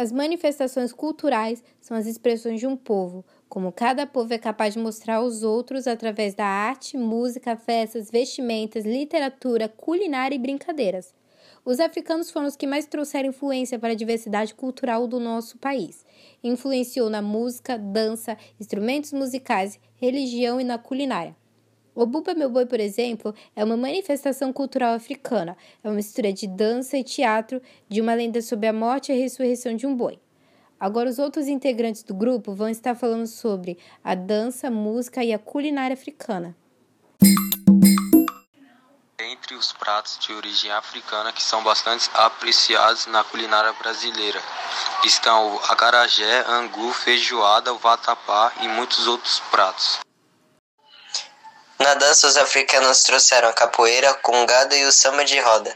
As manifestações culturais são as expressões de um povo, como cada povo é capaz de mostrar aos outros através da arte, música, festas, vestimentas, literatura, culinária e brincadeiras. Os africanos foram os que mais trouxeram influência para a diversidade cultural do nosso país. Influenciou na música, dança, instrumentos musicais, religião e na culinária. O Buba Meu Boi, por exemplo, é uma manifestação cultural africana. É uma mistura de dança e teatro de uma lenda sobre a morte e a ressurreição de um boi. Agora, os outros integrantes do grupo vão estar falando sobre a dança, música e a culinária africana. Entre os pratos de origem africana que são bastante apreciados na culinária brasileira estão o acarajé, angu, feijoada, o vatapá e muitos outros pratos. Na dança, os africanos trouxeram a capoeira, congada e o samba de roda.